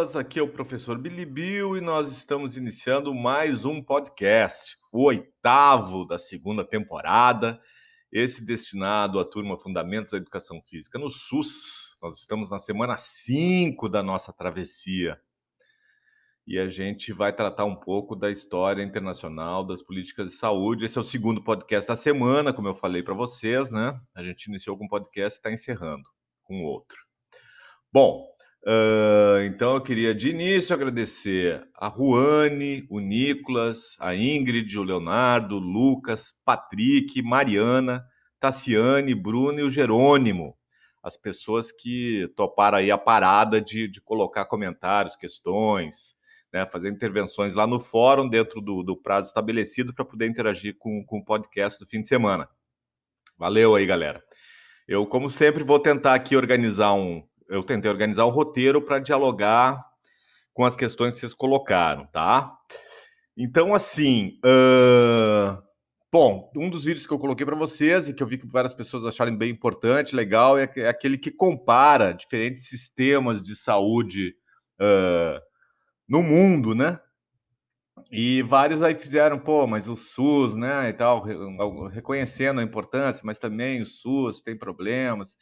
pessoas. Aqui é o professor Billy Bill e nós estamos iniciando mais um podcast, o oitavo da segunda temporada, esse destinado à turma Fundamentos da Educação Física no SUS. Nós estamos na semana 5 da nossa travessia e a gente vai tratar um pouco da história internacional das políticas de saúde. Esse é o segundo podcast da semana, como eu falei para vocês, né? A gente iniciou com um podcast e está encerrando com outro. Bom, uh, então eu queria de início agradecer a Ruane, o Nicolas, a Ingrid, o Leonardo, o Lucas, Patrick, Mariana, Tassiane, Bruno e o Jerônimo, as pessoas que toparam aí a parada de, de colocar comentários, questões, né, fazer intervenções lá no fórum, dentro do, do prazo estabelecido, para poder interagir com, com o podcast do fim de semana. Valeu aí, galera. Eu, como sempre, vou tentar aqui organizar um. Eu tentei organizar um roteiro para dialogar com as questões que vocês colocaram, tá? Então, assim. Uh... Bom, um dos vídeos que eu coloquei para vocês e que eu vi que várias pessoas acharam bem importante, legal, é, é aquele que compara diferentes sistemas de saúde uh, no mundo, né? E vários aí fizeram, pô, mas o SUS, né, e tal, reconhecendo a importância, mas também o SUS tem problemas.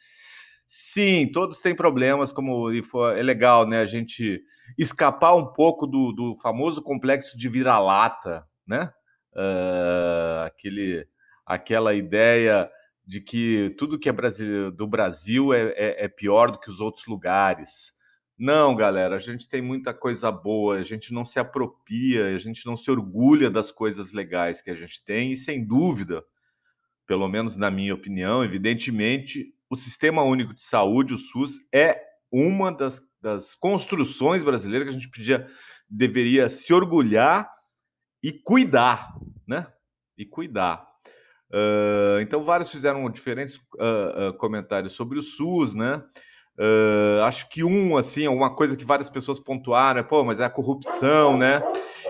Sim, todos têm problemas, como é legal, né, a gente escapar um pouco do, do famoso complexo de vira-lata, né? Uh, aquele, aquela ideia de que tudo que é do Brasil é, é, é pior do que os outros lugares. Não, galera, a gente tem muita coisa boa, a gente não se apropria, a gente não se orgulha das coisas legais que a gente tem, e sem dúvida, pelo menos na minha opinião, evidentemente, o Sistema Único de Saúde, o SUS, é uma das, das construções brasileiras que a gente podia, deveria se orgulhar e cuidar, né? E cuidar. Uh, então, vários fizeram diferentes uh, uh, comentários sobre o SUS, né? Acho que um, assim, uma coisa que várias pessoas pontuaram é, pô, mas é a corrupção, né?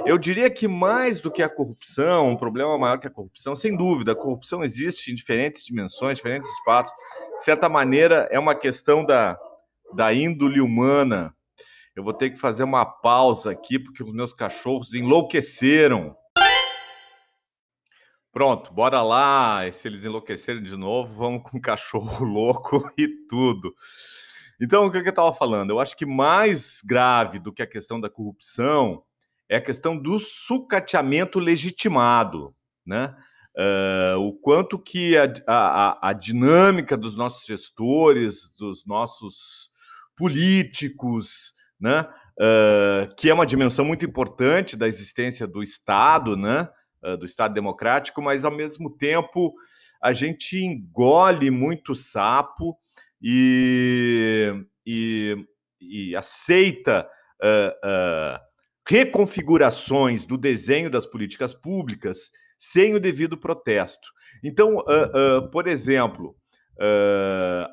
Eu diria que mais do que a corrupção, um problema maior que a corrupção, sem dúvida, a corrupção existe em diferentes dimensões, diferentes espaços. De certa maneira, é uma questão da, da índole humana. Eu vou ter que fazer uma pausa aqui, porque os meus cachorros enlouqueceram. Pronto, bora lá. E se eles enlouquecerem de novo, vamos com cachorro louco e tudo. Então, o que eu estava falando? Eu acho que mais grave do que a questão da corrupção é a questão do sucateamento legitimado, né? Uh, o quanto que a, a, a, dinâmica dos nossos gestores, dos nossos políticos, né? Uh, que é uma dimensão muito importante da existência do Estado, né? Uh, do Estado democrático, mas ao mesmo tempo a gente engole muito sapo e, e, e aceita uh, reconfigurações do desenho das políticas públicas sem o devido protesto. Então, uh, por exemplo,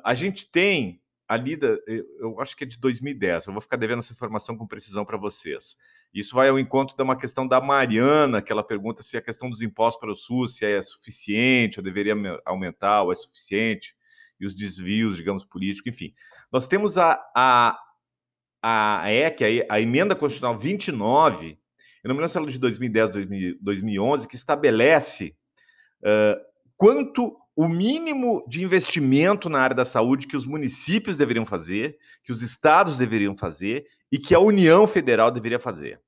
a gente tem ali, da, eu acho que é de 2010, eu vou ficar devendo essa informação com precisão para vocês. Isso vai ao encontro de uma questão da Mariana, que ela pergunta se a questão dos impostos para o SUS se é suficiente, ou deveria aumentar, ou é suficiente e os desvios, digamos, políticos, enfim. Nós temos a, a, a EC, a, Emenda Constitucional 29, eu não me lembro se ela é de 2010, 2011, que estabelece uh, quanto o mínimo de investimento na área da saúde que os municípios deveriam fazer, que os estados deveriam fazer e que a União Federal deveria fazer.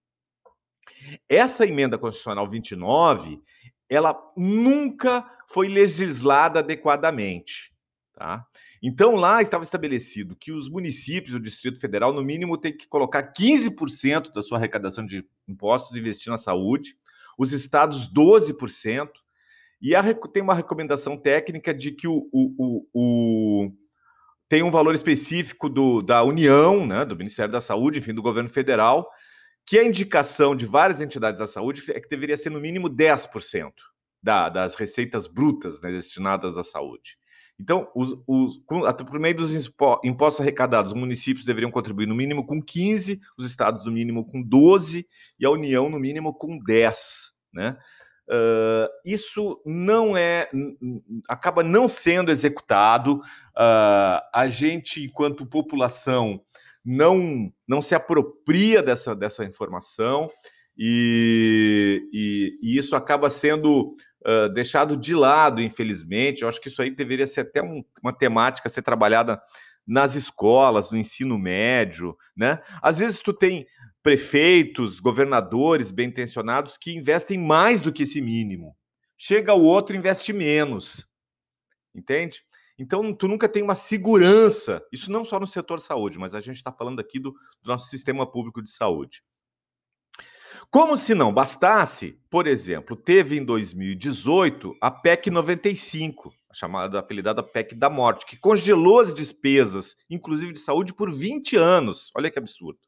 Essa emenda constitucional 29, ela nunca foi legislada adequadamente. Tá? Então, lá estava estabelecido que os municípios do Distrito Federal, no mínimo, têm que colocar 15% da sua arrecadação de impostos e investir na saúde, os estados 12%, e a, tem uma recomendação técnica de que o, o, o, o tem um valor específico do, da União, né, do Ministério da Saúde, enfim, do governo federal, que a indicação de várias entidades da saúde é que deveria ser no mínimo 10% da, das receitas brutas né, destinadas à saúde. Então, os, os, por meio dos impostos arrecadados, os municípios deveriam contribuir no mínimo com 15, os estados no mínimo com 12 e a União no mínimo com 10. Né? Uh, isso não é, acaba não sendo executado. Uh, a gente, enquanto população, não, não se apropria dessa, dessa informação e, e, e isso acaba sendo deixado de lado, infelizmente. Eu acho que isso aí deveria ser até um, uma temática a ser trabalhada nas escolas, no ensino médio, né? Às vezes tu tem prefeitos, governadores bem intencionados que investem mais do que esse mínimo. Chega o outro investe menos. Entende? Então, tu nunca tem uma segurança, isso não só no setor saúde, mas a gente está falando aqui do, do nosso sistema público de saúde. Como se não bastasse, por exemplo, teve em 2018 a PEC 95, a chamada apelidada PEC da morte, que congelou as despesas, inclusive de saúde, por 20 anos. Olha que absurdo.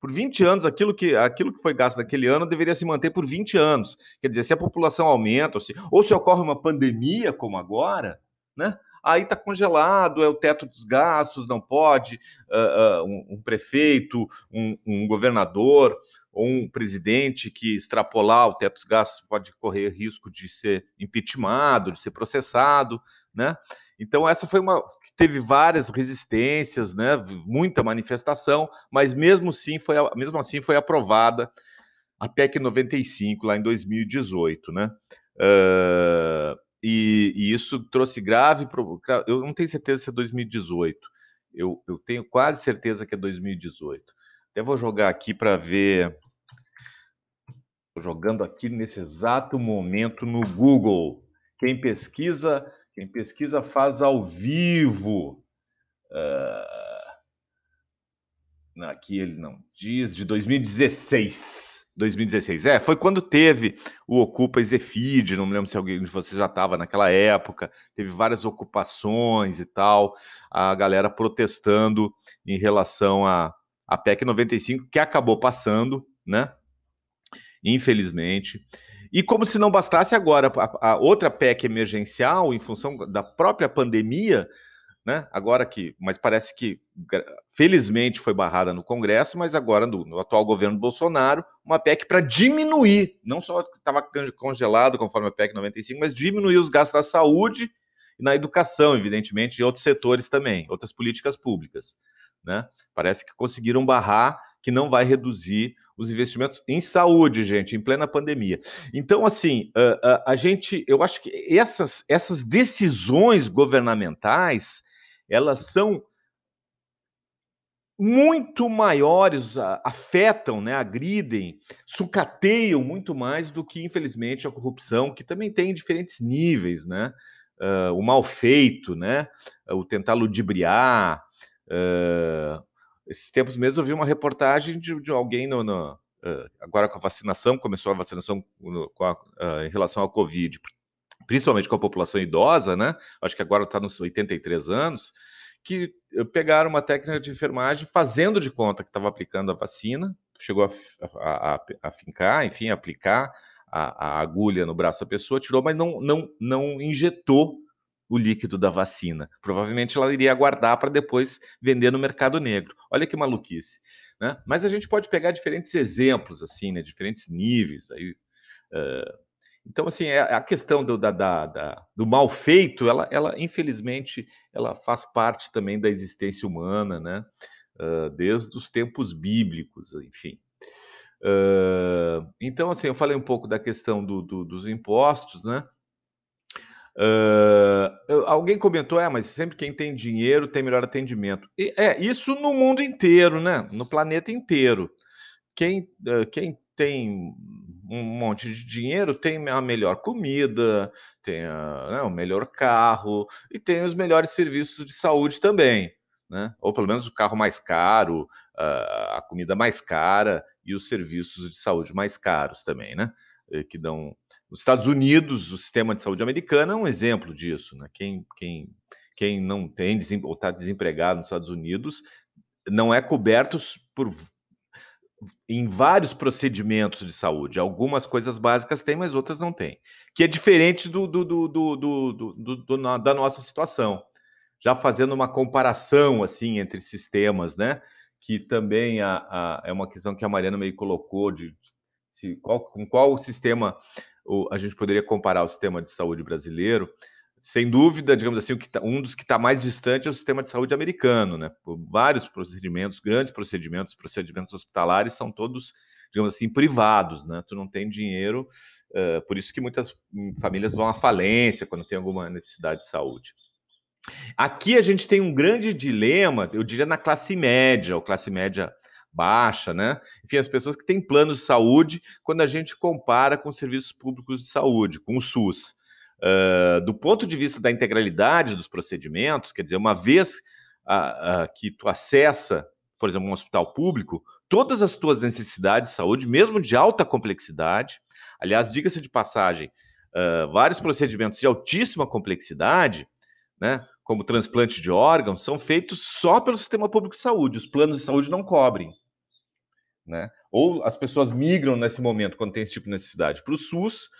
Por 20 anos, aquilo que, aquilo que foi gasto naquele ano deveria se manter por 20 anos. Quer dizer, se a população aumenta, ou se, ou se ocorre uma pandemia como agora, né? aí está congelado, é o teto dos gastos, não pode, uh, uh, um, um, prefeito, um, um, governador ou um presidente que extrapolar o teto dos gastos pode correr risco de ser impeachmentado, de ser processado, né? Então essa foi uma teve várias resistências, né? Muita manifestação, mas mesmo assim foi mesmo assim foi aprovada a PEC 95 lá em 2018, né? Uh, e, e, isso trouxe grave. Eu não tenho certeza se é 2018. Eu, eu tenho quase certeza que é 2018. Até vou jogar aqui para ver. Estou jogando aqui nesse exato momento no Google. Quem pesquisa, quem pesquisa faz ao vivo. Uh... Aqui ele não diz, de 2016. 2016. É, foi quando teve o Ocupa Zefid, não me lembro se alguém de vocês já estava naquela época, teve várias ocupações e tal, a galera protestando em relação a, a PEC 95, que acabou passando, né? Infelizmente. E como se não bastasse agora, a, a outra PEC emergencial, em função da própria pandemia, né? Agora que, mas parece que felizmente foi barrada no Congresso, mas agora no, no atual governo Bolsonaro, uma PEC para diminuir, não só estava congelado conforme a PEC 95, mas diminuir os gastos da saúde e na educação, evidentemente, e outros setores também, outras políticas públicas, né? Parece que conseguiram barrar que não vai reduzir os investimentos em saúde, gente, em plena pandemia. Então, assim, a, a, a gente, eu acho que essas, essas decisões governamentais elas são muito maiores, afetam, né, agridem, sucateiam muito mais do que, infelizmente, a corrupção, que também tem diferentes níveis, né? Uh, o mal feito, né? O tentar ludibriar. Uh, esses tempos mesmo eu vi uma reportagem de, de alguém no, no uh, agora com a vacinação, começou a vacinação no, a, em relação à Covid, principalmente com a população idosa, né? Acho que agora está nos 83 anos, que pegaram uma técnica de enfermagem fazendo de conta que estava aplicando a vacina, chegou a, a, a, a fincar, enfim, aplicar a, a, agulha no braço da pessoa, tirou, mas não, não, não injetou o líquido da vacina. Provavelmente ela iria aguardar para depois vender no mercado negro. Olha que maluquice. Né? Mas a gente pode pegar diferentes exemplos, assim, né? diferentes níveis. Aí, uh, então, assim, é, a questão do, da, da, da, do mal feito, ela, ela, infelizmente, ela faz parte também da existência humana, né? Uh, desde os tempos bíblicos, enfim. Uh, então, assim, eu falei um pouco da questão do, do, dos impostos, né? Uh, alguém comentou, é, mas sempre quem tem dinheiro tem melhor atendimento. E, é, isso no mundo inteiro, né? No planeta inteiro. Quem, quem tem um monte de dinheiro, tem a melhor comida, tem a, né, o melhor carro e tem os melhores serviços de saúde também, né? Ou pelo menos o carro mais caro, a comida mais cara e os serviços de saúde mais caros também, né? Que dão. Nos Estados Unidos, o sistema de saúde americano é um exemplo disso, né? Quem, quem, quem não tem ou está desempregado nos Estados Unidos não é coberto por em vários procedimentos de saúde. Algumas coisas básicas tem, mas outras não tem. Que é diferente do, do, do, do, da nossa situação. Já fazendo uma comparação assim entre sistemas, né? Que também a, a, é uma questão que a Mariana meio colocou de, de qual, com qual sistema a gente poderia comparar o sistema de saúde brasileiro. sem dúvida, digamos assim, tá, um dos que está mais distante é o sistema de saúde americano, né? Vários procedimentos, grandes procedimentos, procedimentos hospitalares são todos, digamos assim, privados, né? Tu não tem dinheiro, uh, por isso que muitas famílias vão à falência quando tem alguma necessidade de saúde. Aqui a gente tem um grande dilema, eu diria na classe média, ou classe média baixa, né? Enfim, as pessoas que têm planos de saúde, quando a gente compara com os serviços públicos de saúde, com o SUS. Uh, do ponto de vista da integralidade dos procedimentos, quer dizer, uma vez uh, uh, que tu acessa, por exemplo, um hospital público, todas as tuas necessidades de saúde, mesmo de alta complexidade, aliás, diga-se de passagem, vários procedimentos de altíssima complexidade, né, como transplante de órgãos, são feitos só pelo sistema público de saúde. Os planos de saúde não cobrem. Né? Ou as pessoas migram nesse momento, quando tem esse tipo de necessidade, para o SUS,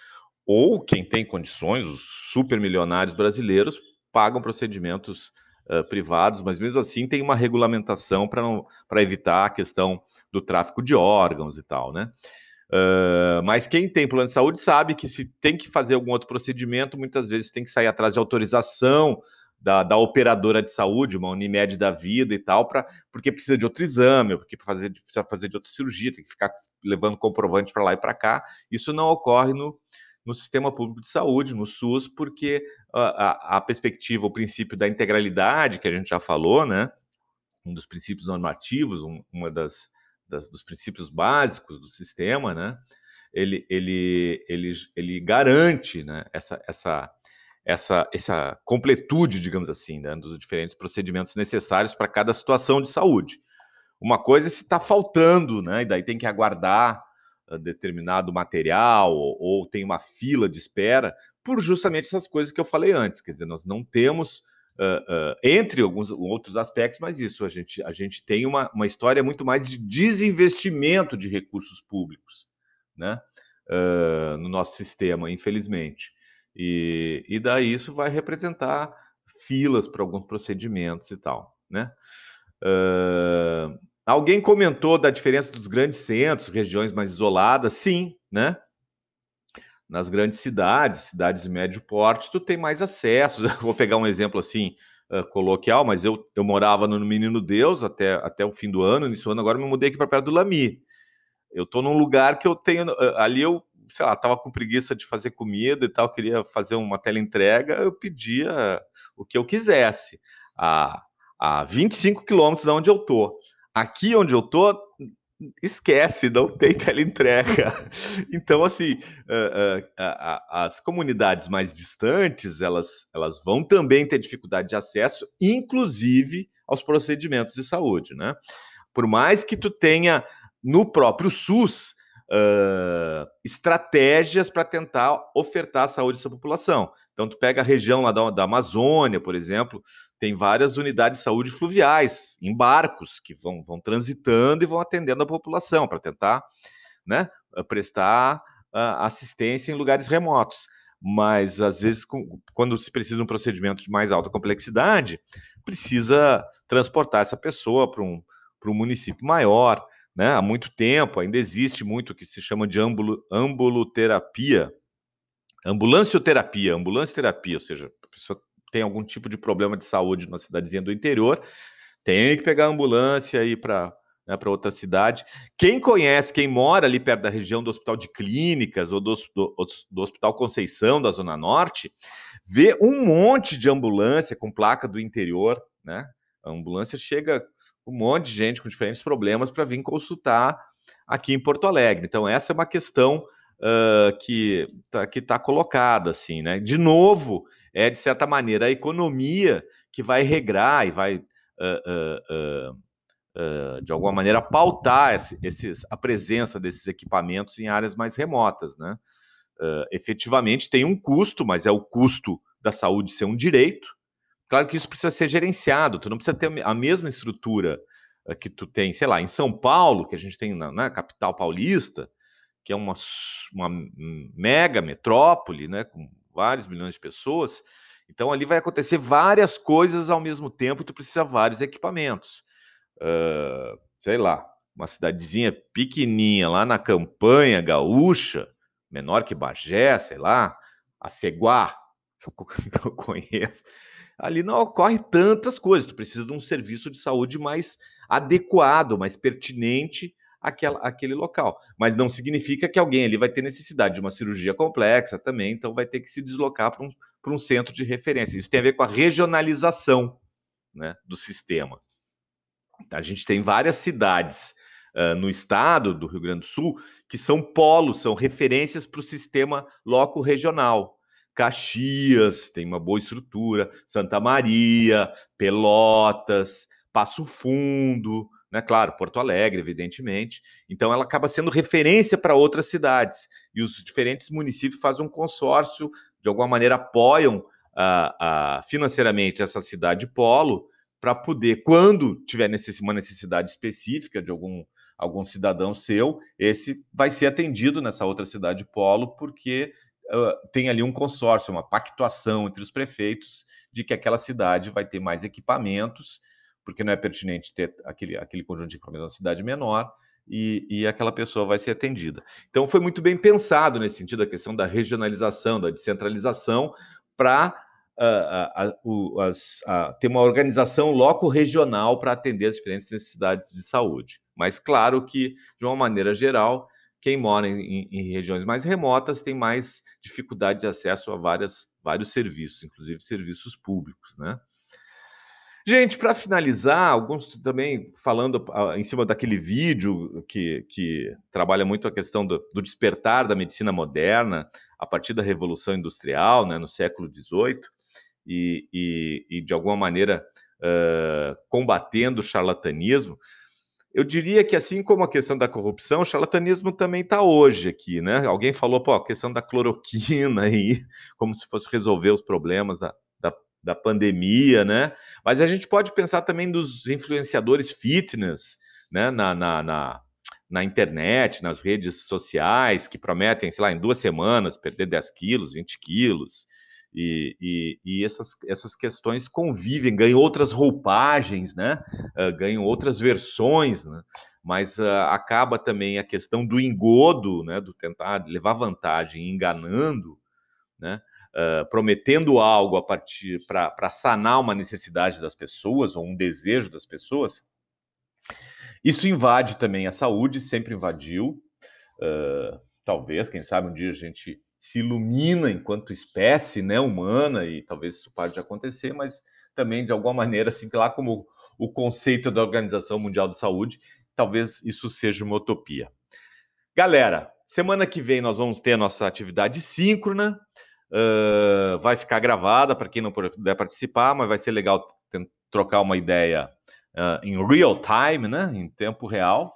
ou quem tem condições, os supermilionários brasileiros, pagam procedimentos uh, privados, mas mesmo assim tem uma regulamentação para evitar a questão do tráfico de órgãos e tal, né? Uh, mas quem tem plano de saúde sabe que se tem que fazer algum outro procedimento, muitas vezes tem que sair atrás de autorização da, da operadora de saúde, uma Unimed da vida e tal, pra, porque precisa de outro exame, porque fazer, precisa fazer de outra cirurgia, tem que ficar levando comprovante para lá e para cá. Isso não ocorre no, no sistema público de saúde, no SUS, porque a, a, a, perspectiva, o princípio da integralidade, que a gente já falou, né? Um dos princípios normativos, um, uma das, das, dos princípios básicos do sistema, né? Ele, ele, ele, ele garante né, essa, essa, essa, essa completude, digamos assim, né, dos diferentes procedimentos necessários para cada situação de saúde. Uma coisa é se está faltando, né? E daí tem que aguardar determinado material ou, ou, tem uma fila de espera por justamente essas coisas que eu falei antes. Quer dizer, nós não temos, uh, uh, entre alguns outros aspectos, mas isso, a gente, a gente tem uma, uma história muito mais de desinvestimento de recursos públicos né? Uh, no nosso sistema, infelizmente. E, e daí isso vai representar filas para alguns procedimentos e tal, né? Uh, Alguém comentou da diferença dos grandes centros, regiões mais isoladas. Sim, né? Nas grandes cidades, cidades de médio porte, tu tem mais acesso. Vou pegar um exemplo assim uh, coloquial, mas eu, eu morava no Menino Deus até, até o fim do ano, início ano, agora me mudei aqui para perto do Lami. Eu estou num lugar que eu tenho. Uh, ali eu, sei lá, estava com preguiça de fazer comida e tal, queria fazer uma tela entrega, eu pedia o que eu quisesse. A, a 25 quilômetros de onde eu estou. Aqui onde eu tô, esquece, não tem teleentrega. Então, assim, as comunidades mais distantes, elas, elas vão também ter dificuldade de acesso, inclusive aos procedimentos de saúde, né? Por mais que tu tenha no próprio SUS estratégias para tentar ofertar saúde a essa população. Então, tu pega a região lá da, da Amazônia, por exemplo, tem várias unidades de saúde fluviais, em barcos, que vão, vão transitando e vão atendendo a população para tentar né, prestar uh, assistência em lugares remotos. Mas, às vezes, com, quando se precisa de um procedimento de mais alta complexidade, precisa transportar essa pessoa para um, um município maior. Né? Há muito tempo, ainda existe muito o que se chama de ambul ambuloterapia, ambulancioterapia, ambulância terapia, ou seja, a pessoa tem algum tipo de problema de saúde numa cidadezinha do interior, tem que pegar a ambulância e ir para né, para outra cidade. Quem conhece, quem mora ali perto da região do Hospital de Clínicas ou do, do, do, Hospital Conceição da Zona Norte, vê um monte de ambulância com placa do interior, né? A ambulância chega um monte de gente com diferentes problemas para vir consultar aqui em Porto Alegre. Então, essa é uma questão uh, que está tá colocada, assim, né? De novo, é, de certa maneira, a economia que vai regrar e vai, uh, uh, de alguma maneira, pautar esse, esses, a presença desses equipamentos em áreas mais remotas. Né? efetivamente tem um custo, mas é o custo da saúde ser um direito. Claro que isso precisa ser gerenciado, tu não precisa ter a mesma estrutura que tu tem, sei lá, em São Paulo, que a gente tem na, na capital paulista, que é uma, uma mega metrópole, né, com vários milhões de pessoas. Então ali vai acontecer várias coisas ao mesmo tempo tu precisa de vários equipamentos. Uh, sei lá, uma cidadezinha pequenininha lá na campanha gaúcha, menor que Bagé, sei lá, a Ceguá, que eu conheço, ali não ocorre tantas coisas. Tu precisa de um serviço de saúde mais adequado, mais pertinente àquela, àquele local. Mas não significa que alguém ali vai ter necessidade de uma cirurgia complexa também, então vai ter que se deslocar para um, um centro de referência. Isso tem a ver com a regionalização né, do sistema. A gente tem várias cidades uh, no estado do Rio Grande do Sul que são polos, são referências para o sistema loco-regional. Caxias tem uma boa estrutura, Santa Maria, Pelotas, Passo Fundo, né? Claro, Porto Alegre, evidentemente. Então, ela acaba sendo referência para outras cidades. E os diferentes municípios fazem um consórcio, de alguma maneira apoiam financeiramente essa cidade polo, para poder, quando tiver uma necessidade específica de algum, algum cidadão seu, esse vai ser atendido nessa outra cidade polo, porque tem ali um consórcio, uma pactuação entre os prefeitos de que aquela cidade vai ter mais equipamentos, porque não é pertinente ter aquele, aquele conjunto de equipamentos na cidade menor, e, e, aquela pessoa vai ser atendida. Então, foi muito bem pensado nesse sentido, a questão da regionalização, da descentralização, para uh, uh, ter uma organização loco-regional para atender as diferentes necessidades de saúde. Mas, claro que, de uma maneira geral, quem mora em, em, regiões mais remotas tem mais dificuldade de acesso a várias, vários serviços, inclusive serviços públicos, né? Gente, para finalizar, alguns também falando uh, em cima daquele vídeo que, que trabalha muito a questão do, do, despertar da medicina moderna a partir da Revolução Industrial, né, no século XVIII, e, e, e de alguma maneira uh, combatendo o charlatanismo. Eu diria que, assim como a questão da corrupção, o charlatanismo também está hoje aqui, né? Alguém falou, pô, a questão da cloroquina aí, como se fosse resolver os problemas da, da, da pandemia, né? Mas a gente pode pensar também dos influenciadores fitness, né? Na, na, na, na internet, nas redes sociais, que prometem, sei lá, em duas semanas perder 10 quilos, 20 quilos. E, e, e, essas, essas questões convivem, ganham outras roupagens, né? Uh, ganham outras versões, né? mas uh, acaba também a questão do engodo, né? do tentar levar vantagem, enganando, né? Uh, prometendo algo a partir para sanar uma necessidade das pessoas ou um desejo das pessoas. Isso invade também a saúde, sempre invadiu. talvez, quem sabe um dia a gente se ilumina enquanto espécie né, humana, e talvez isso pode acontecer, mas também, de alguma maneira, assim, lá como o conceito da Organização Mundial da Saúde, talvez isso seja uma utopia. Galera, semana que vem nós vamos ter a nossa atividade síncrona, uh, vai ficar gravada para quem não puder participar, mas vai ser legal trocar uma ideia uh, em real time, né, em tempo real.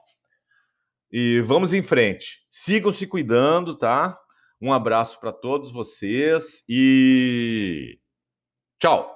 E vamos em frente. Sigam se cuidando, tá? Um abraço para todos vocês e tchau!